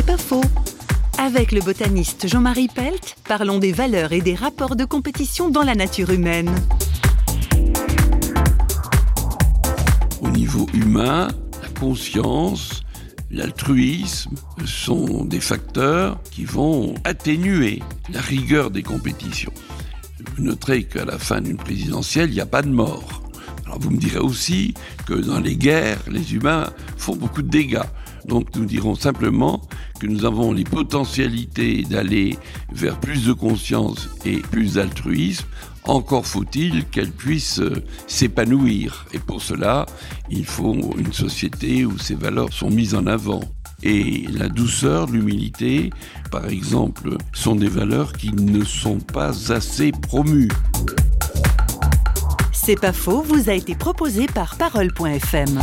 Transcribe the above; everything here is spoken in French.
C'est pas faux. Avec le botaniste Jean-Marie Pelt, parlons des valeurs et des rapports de compétition dans la nature humaine. Au niveau humain, la conscience, l'altruisme sont des facteurs qui vont atténuer la rigueur des compétitions. Vous noterez qu'à la fin d'une présidentielle, il n'y a pas de mort. Alors vous me direz aussi que dans les guerres, les humains font beaucoup de dégâts. Donc nous dirons simplement que nous avons les potentialités d'aller vers plus de conscience et plus d'altruisme. Encore faut-il qu'elle puisse euh, s'épanouir. Et pour cela, il faut une société où ces valeurs sont mises en avant. Et la douceur, l'humilité, par exemple, sont des valeurs qui ne sont pas assez promues. C'est pas faux, vous a été proposé par Parole.fm.